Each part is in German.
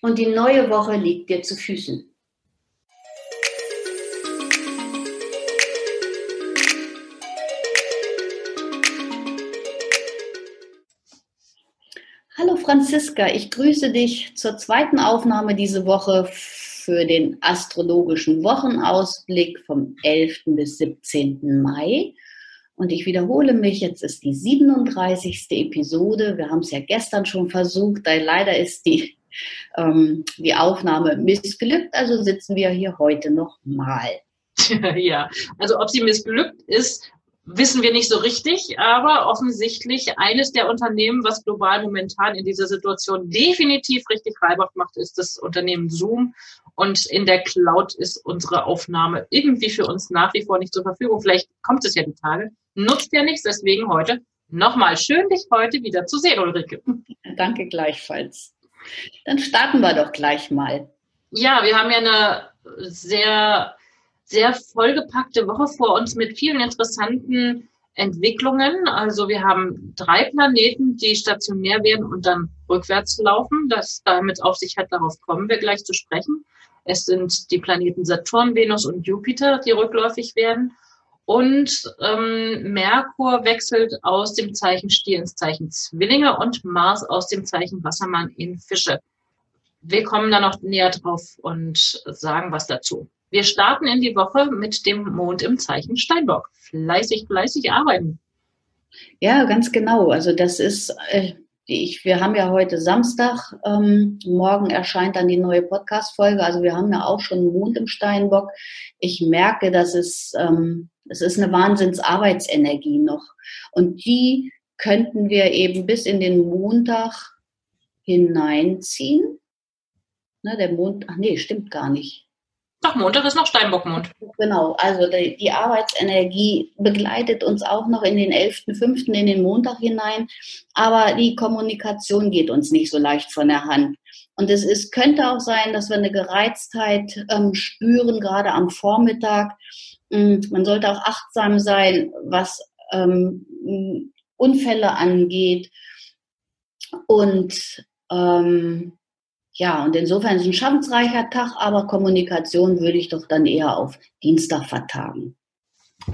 und die neue Woche liegt dir zu Füßen. Hallo Franziska, ich grüße dich zur zweiten Aufnahme diese Woche für den astrologischen Wochenausblick vom 11. bis 17. Mai. Und ich wiederhole mich, jetzt ist die 37. Episode. Wir haben es ja gestern schon versucht, leider ist die ähm, die Aufnahme missglückt, also sitzen wir hier heute noch mal. ja, also ob sie missglückt ist, wissen wir nicht so richtig, aber offensichtlich eines der Unternehmen, was global momentan in dieser Situation definitiv richtig Reibach macht, ist das Unternehmen Zoom. Und in der Cloud ist unsere Aufnahme irgendwie für uns nach wie vor nicht zur Verfügung. Vielleicht kommt es ja die Tage. Nutzt ja nichts, deswegen heute nochmal schön, dich heute wieder zu sehen, Ulrike. Danke gleichfalls. Dann starten wir doch gleich mal. Ja, wir haben ja eine sehr, sehr vollgepackte Woche vor uns mit vielen interessanten Entwicklungen. Also wir haben drei Planeten, die stationär werden und dann rückwärts laufen. Das damit auf sich hat, darauf kommen wir gleich zu sprechen. Es sind die Planeten Saturn, Venus und Jupiter, die rückläufig werden. Und ähm, Merkur wechselt aus dem Zeichen Stier ins Zeichen Zwillinge und Mars aus dem Zeichen Wassermann in Fische. Wir kommen da noch näher drauf und sagen was dazu. Wir starten in die Woche mit dem Mond im Zeichen Steinbock. Fleißig, fleißig arbeiten. Ja, ganz genau. Also das ist, äh, ich, wir haben ja heute Samstag, ähm, morgen erscheint dann die neue Podcast-Folge. Also wir haben ja auch schon Mond im Steinbock. Ich merke, dass es, ähm, es ist eine Wahnsinnsarbeitsenergie noch. Und die könnten wir eben bis in den Montag hineinziehen. Ne, der Mond, ach nee, stimmt gar nicht. Doch, Montag ist noch Steinbockmond. Genau, also die, die, Arbeitsenergie begleitet uns auch noch in den 11.05. in den Montag hinein, aber die Kommunikation geht uns nicht so leicht von der Hand. Und es ist, könnte auch sein, dass wir eine Gereiztheit ähm, spüren, gerade am Vormittag. Und man sollte auch achtsam sein, was ähm, Unfälle angeht. Und ähm, ja, und insofern ist es ein schaffensreicher Tag, aber Kommunikation würde ich doch dann eher auf Dienstag vertagen.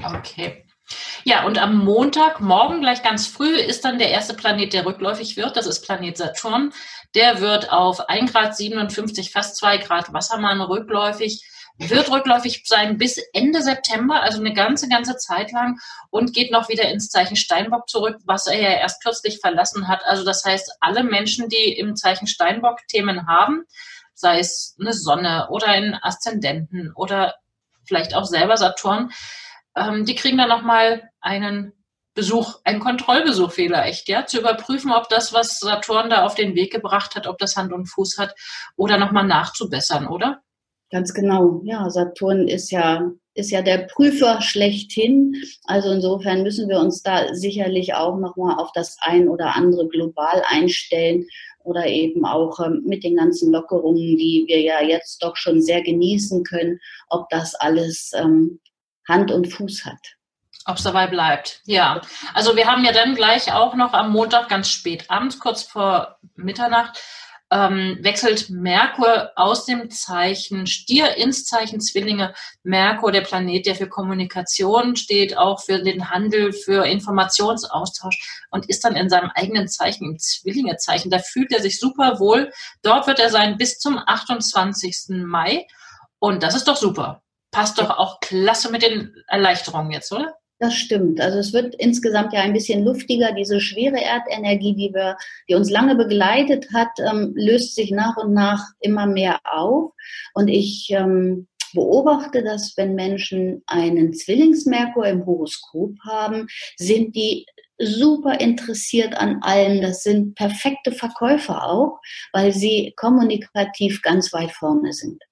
Okay. Ja, und am Montag, morgen gleich ganz früh, ist dann der erste Planet, der rückläufig wird. Das ist Planet Saturn. Der wird auf 1 Grad 57, fast 2 Grad Wassermann rückläufig wird rückläufig sein bis Ende September, also eine ganze, ganze Zeit lang und geht noch wieder ins Zeichen Steinbock zurück, was er ja erst kürzlich verlassen hat. Also das heißt, alle Menschen, die im Zeichen Steinbock Themen haben, sei es eine Sonne oder einen Aszendenten oder vielleicht auch selber Saturn, ähm, die kriegen dann nochmal einen Besuch, einen Kontrollbesuch vielleicht, ja, zu überprüfen, ob das, was Saturn da auf den Weg gebracht hat, ob das Hand und Fuß hat oder nochmal nachzubessern, oder? Ganz genau. Ja, Saturn ist ja, ist ja der Prüfer schlechthin. Also insofern müssen wir uns da sicherlich auch nochmal auf das ein oder andere global einstellen oder eben auch ähm, mit den ganzen Lockerungen, die wir ja jetzt doch schon sehr genießen können, ob das alles ähm, Hand und Fuß hat. Ob es dabei bleibt, ja. Also wir haben ja dann gleich auch noch am Montag ganz spät abends, kurz vor Mitternacht, ähm, wechselt Merkur aus dem Zeichen Stier ins Zeichen Zwillinge. Merkur, der Planet, der für Kommunikation steht, auch für den Handel, für Informationsaustausch und ist dann in seinem eigenen Zeichen, im Zwillingezeichen. Da fühlt er sich super wohl. Dort wird er sein bis zum 28. Mai. Und das ist doch super. Passt doch auch klasse mit den Erleichterungen jetzt, oder? Das stimmt. Also es wird insgesamt ja ein bisschen luftiger. Diese schwere Erdenergie, die wir, die uns lange begleitet hat, ähm, löst sich nach und nach immer mehr auf. Und ich ähm, beobachte, dass wenn Menschen einen Zwillingsmerkur im Horoskop haben, sind die super interessiert an allem. Das sind perfekte Verkäufer auch, weil sie kommunikativ ganz weit vorne sind.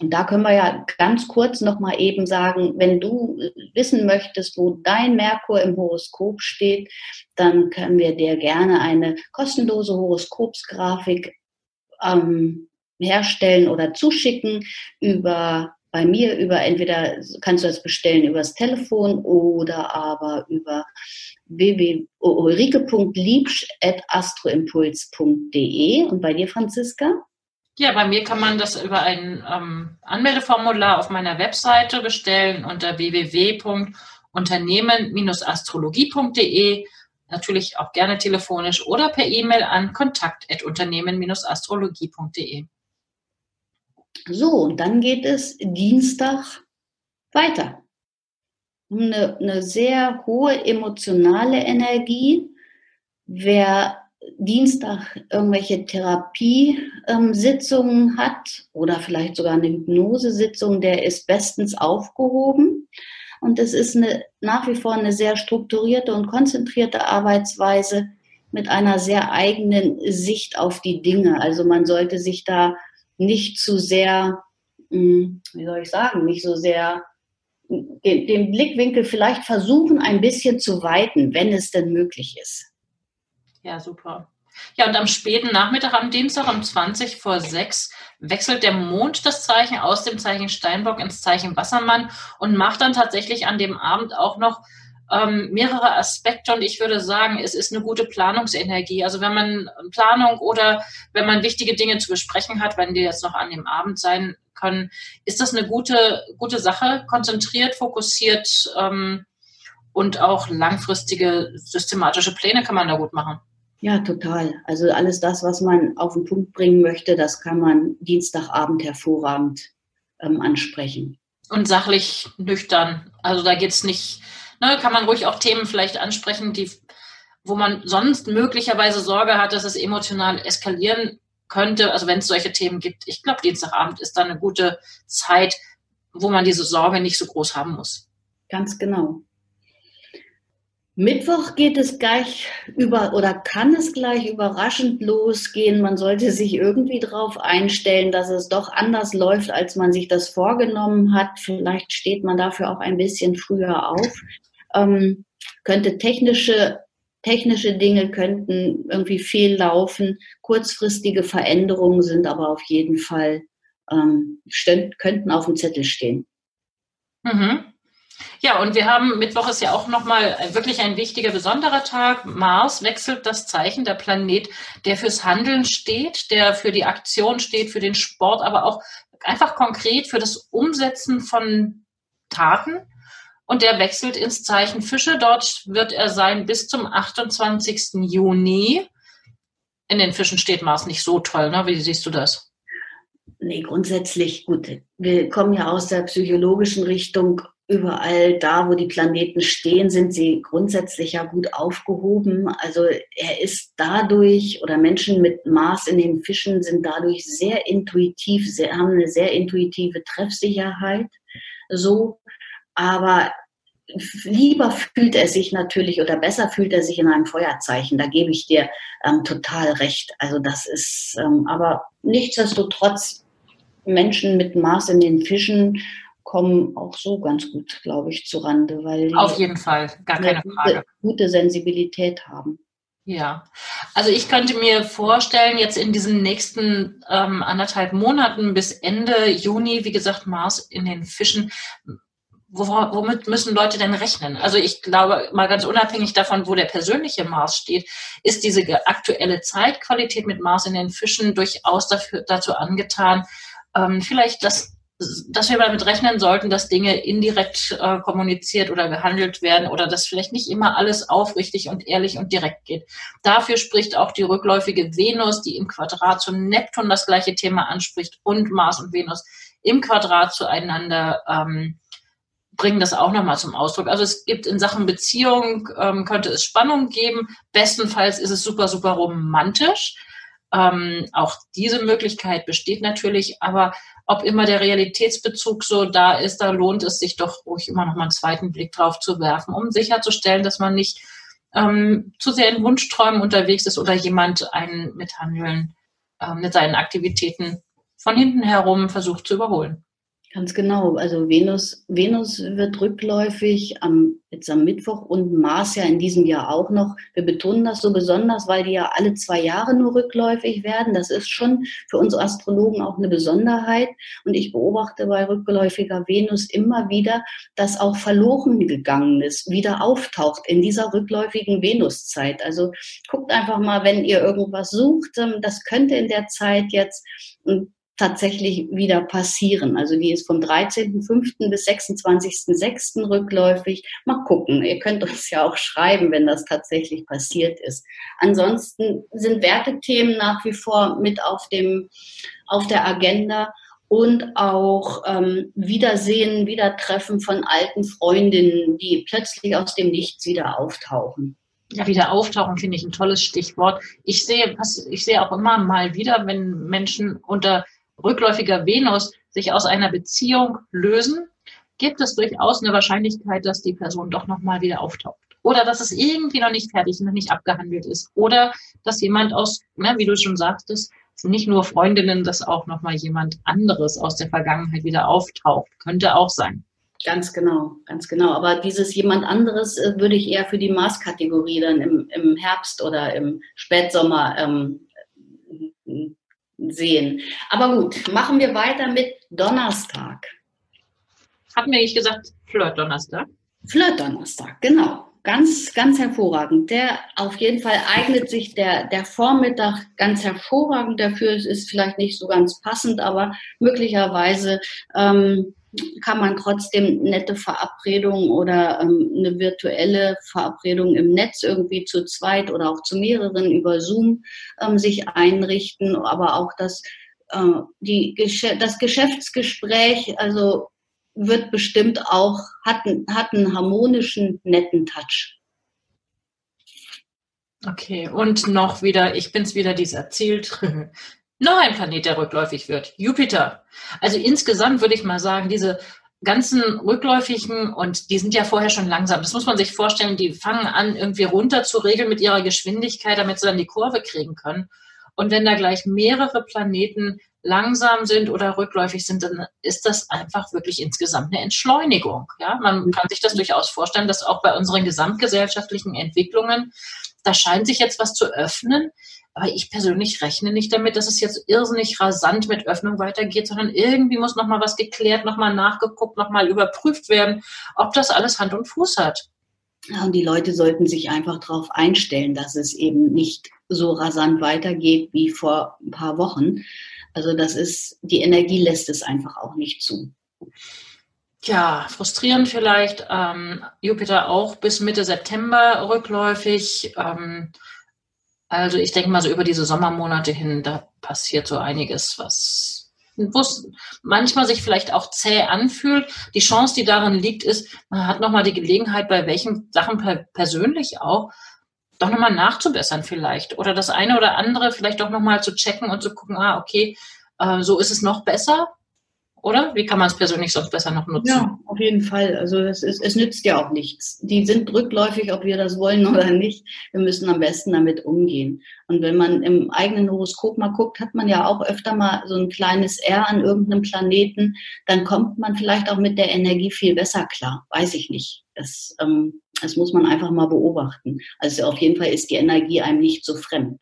Und da können wir ja ganz kurz noch mal eben sagen, wenn du wissen möchtest, wo dein Merkur im Horoskop steht, dann können wir dir gerne eine kostenlose Horoskopsgrafik ähm, herstellen oder zuschicken über bei mir über entweder kannst du das bestellen übers Telefon oder aber über www.ulrike.liebsch.astroimpuls.de und bei dir, Franziska? Ja, bei mir kann man das über ein ähm, Anmeldeformular auf meiner Webseite bestellen unter www.unternehmen-astrologie.de. Natürlich auch gerne telefonisch oder per E-Mail an kontakt.unternehmen-astrologie.de. So, und dann geht es Dienstag weiter. Eine, eine sehr hohe emotionale Energie. Wer Dienstag irgendwelche Therapiesitzungen hat oder vielleicht sogar eine Hypnosesitzung, der ist bestens aufgehoben. Und es ist eine, nach wie vor eine sehr strukturierte und konzentrierte Arbeitsweise mit einer sehr eigenen Sicht auf die Dinge. Also man sollte sich da nicht zu sehr, hm, wie soll ich sagen, nicht so sehr den Blickwinkel vielleicht versuchen, ein bisschen zu weiten, wenn es denn möglich ist. Ja, super. Ja, und am späten Nachmittag, am Dienstag um 20 vor 6, wechselt der Mond das Zeichen aus dem Zeichen Steinbock ins Zeichen Wassermann und macht dann tatsächlich an dem Abend auch noch ähm, mehrere Aspekte. Und ich würde sagen, es ist eine gute Planungsenergie. Also wenn man Planung oder wenn man wichtige Dinge zu besprechen hat, wenn die jetzt noch an dem Abend sein können, ist das eine gute, gute Sache, konzentriert, fokussiert ähm, und auch langfristige systematische Pläne kann man da gut machen. Ja, total. Also alles das, was man auf den Punkt bringen möchte, das kann man Dienstagabend hervorragend ähm, ansprechen. Und sachlich nüchtern. Also da geht es nicht, ne, kann man ruhig auch Themen vielleicht ansprechen, die, wo man sonst möglicherweise Sorge hat, dass es emotional eskalieren könnte. Also wenn es solche Themen gibt. Ich glaube, Dienstagabend ist dann eine gute Zeit, wo man diese Sorge nicht so groß haben muss. Ganz genau. Mittwoch geht es gleich über oder kann es gleich überraschend losgehen. Man sollte sich irgendwie darauf einstellen, dass es doch anders läuft, als man sich das vorgenommen hat. Vielleicht steht man dafür auch ein bisschen früher auf. Ähm, könnte technische technische Dinge könnten irgendwie fehllaufen. Kurzfristige Veränderungen sind aber auf jeden Fall ähm, könnten auf dem Zettel stehen. Mhm. Ja, und wir haben, Mittwoch ist ja auch nochmal wirklich ein wichtiger, besonderer Tag. Mars wechselt das Zeichen, der Planet, der fürs Handeln steht, der für die Aktion steht, für den Sport, aber auch einfach konkret für das Umsetzen von Taten. Und der wechselt ins Zeichen Fische. Dort wird er sein bis zum 28. Juni. In den Fischen steht Mars nicht so toll, ne? Wie siehst du das? Nee, grundsätzlich gut. Wir kommen ja aus der psychologischen Richtung überall da, wo die Planeten stehen, sind sie grundsätzlich ja gut aufgehoben. Also er ist dadurch, oder Menschen mit Mars in den Fischen sind dadurch sehr intuitiv, sehr, haben eine sehr intuitive Treffsicherheit. So, aber lieber fühlt er sich natürlich oder besser fühlt er sich in einem Feuerzeichen. Da gebe ich dir ähm, total recht. Also das ist, ähm, aber nichtsdestotrotz Menschen mit Mars in den Fischen kommen auch so ganz gut, glaube ich, zu Rande, weil die auf jeden Fall gar keine gute, Frage gute Sensibilität haben. Ja, also ich könnte mir vorstellen, jetzt in diesen nächsten ähm, anderthalb Monaten bis Ende Juni, wie gesagt, Mars in den Fischen, womit müssen Leute denn rechnen? Also ich glaube, mal ganz unabhängig davon, wo der persönliche Mars steht, ist diese aktuelle Zeitqualität mit Mars in den Fischen durchaus dafür, dazu angetan, ähm, vielleicht das dass wir damit rechnen sollten, dass Dinge indirekt äh, kommuniziert oder gehandelt werden oder dass vielleicht nicht immer alles aufrichtig und ehrlich und direkt geht. Dafür spricht auch die rückläufige Venus, die im Quadrat zu Neptun das gleiche Thema anspricht und Mars und Venus im Quadrat zueinander ähm, bringen das auch nochmal zum Ausdruck. Also es gibt in Sachen Beziehung, ähm, könnte es Spannung geben. Bestenfalls ist es super, super romantisch. Ähm, auch diese Möglichkeit besteht natürlich, aber ob immer der Realitätsbezug so da ist, da lohnt es sich doch ruhig immer noch mal einen zweiten Blick drauf zu werfen, um sicherzustellen, dass man nicht ähm, zu sehr in Wunschträumen unterwegs ist oder jemand einen mit Handeln, ähm, mit seinen Aktivitäten von hinten herum versucht zu überholen. Ganz genau. Also Venus, Venus wird rückläufig am, jetzt am Mittwoch und Mars ja in diesem Jahr auch noch. Wir betonen das so besonders, weil die ja alle zwei Jahre nur rückläufig werden. Das ist schon für uns Astrologen auch eine Besonderheit. Und ich beobachte bei rückläufiger Venus immer wieder, dass auch verloren gegangen ist, wieder auftaucht in dieser rückläufigen Venuszeit. Also guckt einfach mal, wenn ihr irgendwas sucht, ähm, das könnte in der Zeit jetzt tatsächlich wieder passieren. Also die ist vom 13.05. bis 26.06. rückläufig. Mal gucken. Ihr könnt uns ja auch schreiben, wenn das tatsächlich passiert ist. Ansonsten sind Wertethemen nach wie vor mit auf dem, auf der Agenda und auch ähm, Wiedersehen, Wiedertreffen von alten Freundinnen, die plötzlich aus dem Nichts wieder auftauchen. Ja, wieder auftauchen finde ich ein tolles Stichwort. Ich sehe, ich sehe auch immer mal wieder, wenn Menschen unter rückläufiger Venus sich aus einer Beziehung lösen, gibt es durchaus eine Wahrscheinlichkeit, dass die Person doch nochmal wieder auftaucht. Oder dass es irgendwie noch nicht fertig, noch nicht abgehandelt ist. Oder dass jemand aus, ne, wie du schon sagtest, nicht nur Freundinnen, dass auch nochmal jemand anderes aus der Vergangenheit wieder auftaucht. Könnte auch sein. Ganz genau, ganz genau. Aber dieses jemand anderes äh, würde ich eher für die Maßkategorie dann im, im Herbst oder im Spätsommer ähm, sehen. Aber gut, machen wir weiter mit Donnerstag. Hatten wir nicht gesagt Flirt-Donnerstag? Flirt-Donnerstag, genau. Ganz, ganz hervorragend. Der auf jeden Fall eignet sich der, der Vormittag ganz hervorragend dafür. Es ist vielleicht nicht so ganz passend, aber möglicherweise ähm, kann man trotzdem nette Verabredungen oder ähm, eine virtuelle Verabredung im Netz irgendwie zu zweit oder auch zu mehreren über Zoom ähm, sich einrichten, aber auch das, äh, die, das Geschäftsgespräch, also wird bestimmt auch, hat, hat einen harmonischen, netten Touch. Okay, und noch wieder, ich bin's wieder, die es erzählt. noch ein Planet, der rückläufig wird, Jupiter. Also insgesamt würde ich mal sagen, diese ganzen rückläufigen und die sind ja vorher schon langsam. Das muss man sich vorstellen, die fangen an, irgendwie runter zu regeln mit ihrer Geschwindigkeit, damit sie dann die Kurve kriegen können. Und wenn da gleich mehrere Planeten langsam sind oder rückläufig sind, dann ist das einfach wirklich insgesamt eine Entschleunigung. Ja, man kann sich das durchaus vorstellen, dass auch bei unseren gesamtgesellschaftlichen Entwicklungen, da scheint sich jetzt was zu öffnen. Aber ich persönlich rechne nicht damit, dass es jetzt irrsinnig rasant mit Öffnung weitergeht, sondern irgendwie muss nochmal was geklärt, nochmal nachgeguckt, nochmal überprüft werden, ob das alles Hand und Fuß hat. Ja, und die Leute sollten sich einfach darauf einstellen, dass es eben nicht so rasant weitergeht wie vor ein paar Wochen. Also das ist, die Energie lässt es einfach auch nicht zu. Ja, frustrierend vielleicht. Ähm, Jupiter auch bis Mitte September rückläufig. Ähm, also ich denke mal so über diese Sommermonate hin, da passiert so einiges, was manchmal sich vielleicht auch zäh anfühlt. Die Chance, die darin liegt, ist, man hat nochmal die Gelegenheit, bei welchen Sachen persönlich auch, doch nochmal nachzubessern vielleicht. Oder das eine oder andere vielleicht doch nochmal zu checken und zu gucken, ah, okay, äh, so ist es noch besser. Oder? Wie kann man es persönlich sonst besser noch nutzen? Ja, auf jeden Fall. Also es, ist, es nützt ja auch nichts. Die sind rückläufig, ob wir das wollen oder nicht. Wir müssen am besten damit umgehen. Und wenn man im eigenen Horoskop mal guckt, hat man ja auch öfter mal so ein kleines R an irgendeinem Planeten. Dann kommt man vielleicht auch mit der Energie viel besser klar. Weiß ich nicht. Das, ähm, das muss man einfach mal beobachten. Also auf jeden Fall ist die Energie einem nicht so fremd.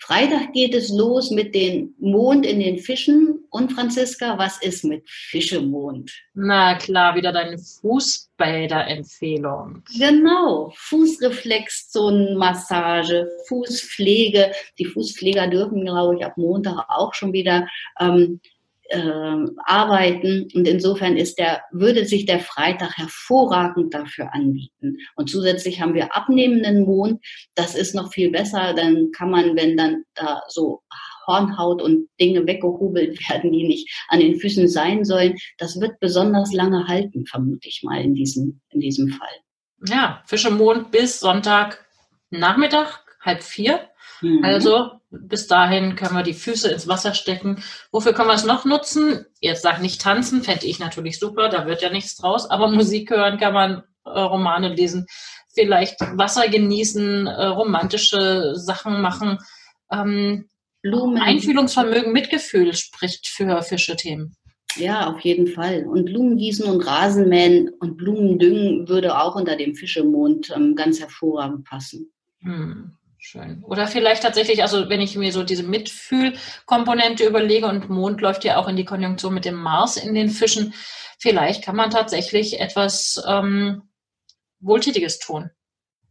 Freitag geht es los mit dem Mond in den Fischen. Und Franziska, was ist mit Fischemond? Na klar, wieder deine Fußbäder-Empfehlung. Genau, Fußreflexzonenmassage, Fußpflege. Die Fußpfleger dürfen, glaube ich, ab Montag auch schon wieder ähm, äh, arbeiten. Und insofern ist der, würde sich der Freitag hervorragend dafür anbieten. Und zusätzlich haben wir abnehmenden Mond. Das ist noch viel besser. Dann kann man, wenn dann da so Hornhaut und Dinge weggehobelt werden, die nicht an den Füßen sein sollen, das wird besonders lange halten, vermute ich mal in diesem, in diesem Fall. Ja, Fische Mond bis Sonntag Nachmittag, halb vier. Mhm. Also bis dahin können wir die Füße ins Wasser stecken. Wofür können wir es noch nutzen? Jetzt sag nicht tanzen, fände ich natürlich super, da wird ja nichts draus, aber Musik hören kann man, äh, Romane lesen, vielleicht Wasser genießen, äh, romantische Sachen machen. Ähm, Blumen. Einfühlungsvermögen, Mitgefühl spricht für Fische-Themen. Ja, auf jeden Fall. Und Blumengießen und Rasenmähen und Blumendüngen würde auch unter dem Fischemond ähm, ganz hervorragend passen. Hm, schön. Oder vielleicht tatsächlich, also wenn ich mir so diese Mitfühlkomponente überlege und Mond läuft ja auch in die Konjunktion mit dem Mars in den Fischen, vielleicht kann man tatsächlich etwas ähm, Wohltätiges tun.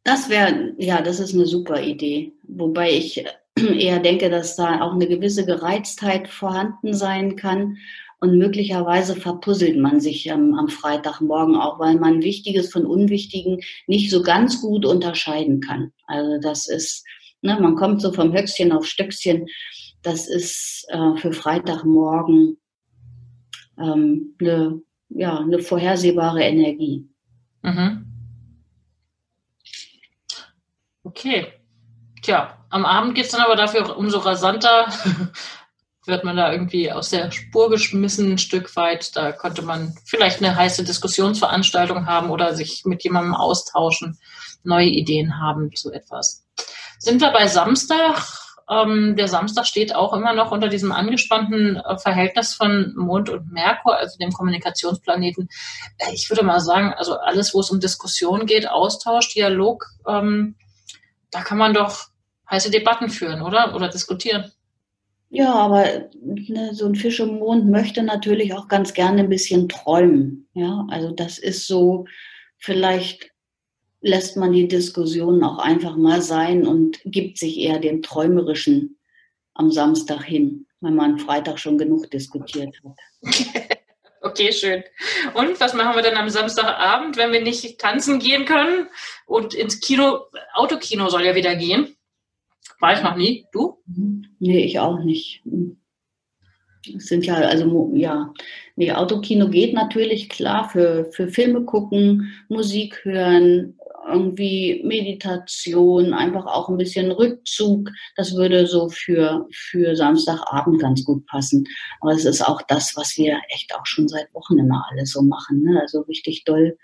Das wäre, ja, das ist eine super Idee. Wobei ich eher denke, dass da auch eine gewisse Gereiztheit vorhanden sein kann. Und möglicherweise verpuzzelt man sich ähm, am Freitagmorgen auch, weil man Wichtiges von Unwichtigen nicht so ganz gut unterscheiden kann. Also das ist, ne, man kommt so vom Höchstchen auf Stöckchen. Das ist äh, für Freitagmorgen ähm, eine, ja, eine vorhersehbare Energie. Mhm. Okay. Tja, am Abend geht es dann aber dafür umso rasanter. wird man da irgendwie aus der Spur geschmissen, ein Stück weit. Da konnte man vielleicht eine heiße Diskussionsveranstaltung haben oder sich mit jemandem austauschen, neue Ideen haben zu etwas. Sind wir bei Samstag? Ähm, der Samstag steht auch immer noch unter diesem angespannten äh, Verhältnis von Mond und Merkur, also dem Kommunikationsplaneten. Äh, ich würde mal sagen, also alles, wo es um Diskussion geht, Austausch, Dialog, ähm, da kann man doch heiße Debatten führen, oder? Oder diskutieren. Ja, aber ne, so ein Fisch im Mond möchte natürlich auch ganz gerne ein bisschen träumen. Ja, also das ist so, vielleicht lässt man die Diskussion auch einfach mal sein und gibt sich eher dem Träumerischen am Samstag hin, wenn man Freitag schon genug diskutiert hat. Okay, schön. Und was machen wir dann am Samstagabend, wenn wir nicht tanzen gehen können und ins Kino, Autokino soll ja wieder gehen? War ich noch nie. Du? Nee, ich auch nicht. Es sind ja, also ja, nee, Autokino geht natürlich klar für, für Filme gucken, Musik hören, irgendwie Meditation, einfach auch ein bisschen Rückzug. Das würde so für, für Samstagabend ganz gut passen. Aber es ist auch das, was wir echt auch schon seit Wochen immer alle so machen. Ne? Also richtig doll,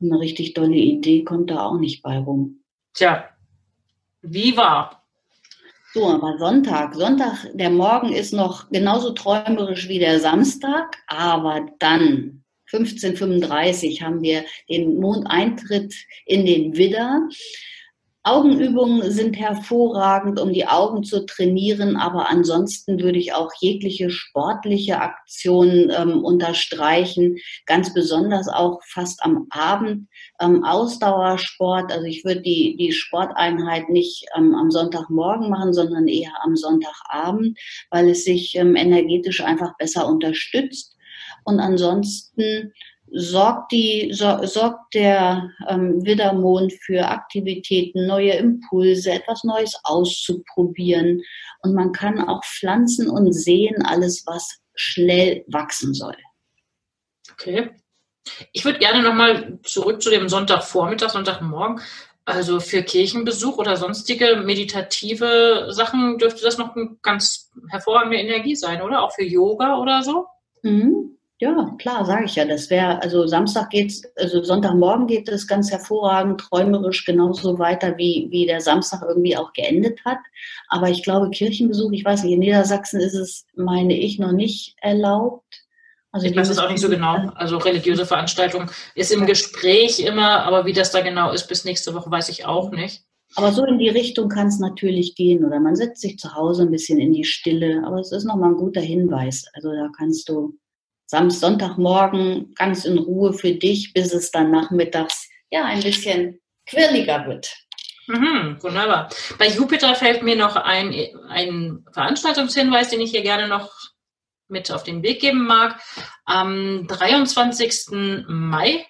eine richtig dolle Idee kommt da auch nicht bei rum. Tja, wie war? So, aber Sonntag, Sonntag, der Morgen ist noch genauso träumerisch wie der Samstag, aber dann 1535 haben wir den Mondeintritt in den Widder. Augenübungen sind hervorragend, um die Augen zu trainieren, aber ansonsten würde ich auch jegliche sportliche Aktion ähm, unterstreichen, ganz besonders auch fast am Abend ähm, Ausdauersport. Also ich würde die, die Sporteinheit nicht ähm, am Sonntagmorgen machen, sondern eher am Sonntagabend, weil es sich ähm, energetisch einfach besser unterstützt. Und ansonsten sorgt, die, so, sorgt der ähm, Widdermond für Aktivitäten, neue Impulse, etwas Neues auszuprobieren. Und man kann auch pflanzen und sehen alles, was schnell wachsen soll. Okay. Ich würde gerne nochmal zurück zu dem Sonntagvormittag, Sonntagmorgen. Also für Kirchenbesuch oder sonstige meditative Sachen dürfte das noch eine ganz hervorragende Energie sein, oder? Auch für Yoga oder so? Mhm. Ja, klar, sage ich ja. Das wäre, also Samstag geht's, also Sonntagmorgen geht es ganz hervorragend, träumerisch genauso weiter, wie, wie der Samstag irgendwie auch geendet hat. Aber ich glaube, Kirchenbesuch, ich weiß nicht, in Niedersachsen ist es, meine ich, noch nicht erlaubt. Also ich weiß es auch nicht so genau. Also religiöse Veranstaltung ist im Gespräch immer, aber wie das da genau ist bis nächste Woche, weiß ich auch nicht. Aber so in die Richtung kann es natürlich gehen. Oder man setzt sich zu Hause ein bisschen in die Stille. Aber es ist nochmal ein guter Hinweis. Also da kannst du Samstag, Sonntagmorgen ganz in Ruhe für dich, bis es dann nachmittags ja ein bisschen quirliger wird. Mhm, wunderbar. Bei Jupiter fällt mir noch ein, ein Veranstaltungshinweis, den ich hier gerne noch mit auf den Weg geben mag. Am 23. Mai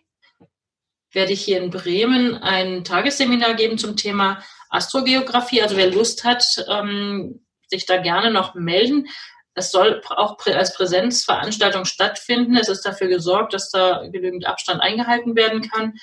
werde ich hier in Bremen ein Tagesseminar geben zum Thema Astrogeografie. Also wer Lust hat, ähm, sich da gerne noch melden. Es soll auch als Präsenzveranstaltung stattfinden. Es ist dafür gesorgt, dass da genügend Abstand eingehalten werden kann.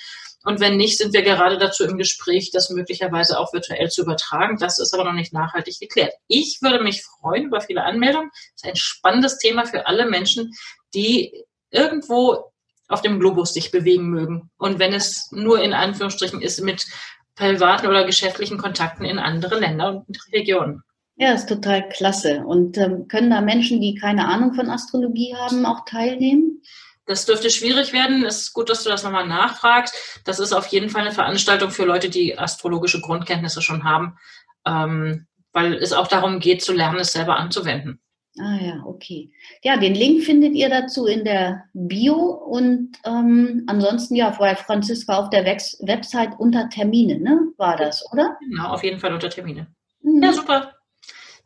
Und wenn nicht, sind wir gerade dazu im Gespräch, das möglicherweise auch virtuell zu übertragen. Das ist aber noch nicht nachhaltig geklärt. Ich würde mich freuen über viele Anmeldungen. Das ist ein spannendes Thema für alle Menschen, die irgendwo auf dem Globus sich bewegen mögen. Und wenn es nur in Anführungsstrichen ist mit privaten oder geschäftlichen Kontakten in andere Länder und Regionen. Ja, ist total klasse. Und ähm, können da Menschen, die keine Ahnung von Astrologie haben, auch teilnehmen? Das dürfte schwierig werden. Es ist gut, dass du das nochmal nachfragst. Das ist auf jeden Fall eine Veranstaltung für Leute, die astrologische Grundkenntnisse schon haben, ähm, weil es auch darum geht, zu lernen, es selber anzuwenden. Ah ja, okay. Ja, den Link findet ihr dazu in der Bio und ähm, ansonsten ja bei Franziska auf der Wex Website unter Termine, ne? War das, oder? Genau, auf jeden Fall unter Termine. Mhm. Ja, super.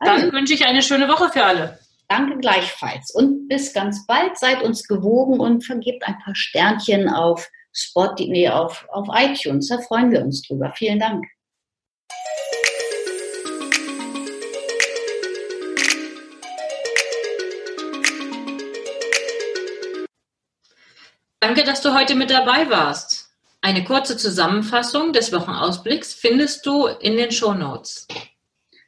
Dann wünsche ich eine schöne Woche für alle. Danke gleichfalls und bis ganz bald. Seid uns gewogen und vergebt ein paar Sternchen auf Spot, nee, auf, auf iTunes. Da freuen wir uns drüber. Vielen Dank. Danke, dass du heute mit dabei warst. Eine kurze Zusammenfassung des Wochenausblicks findest du in den Show Notes.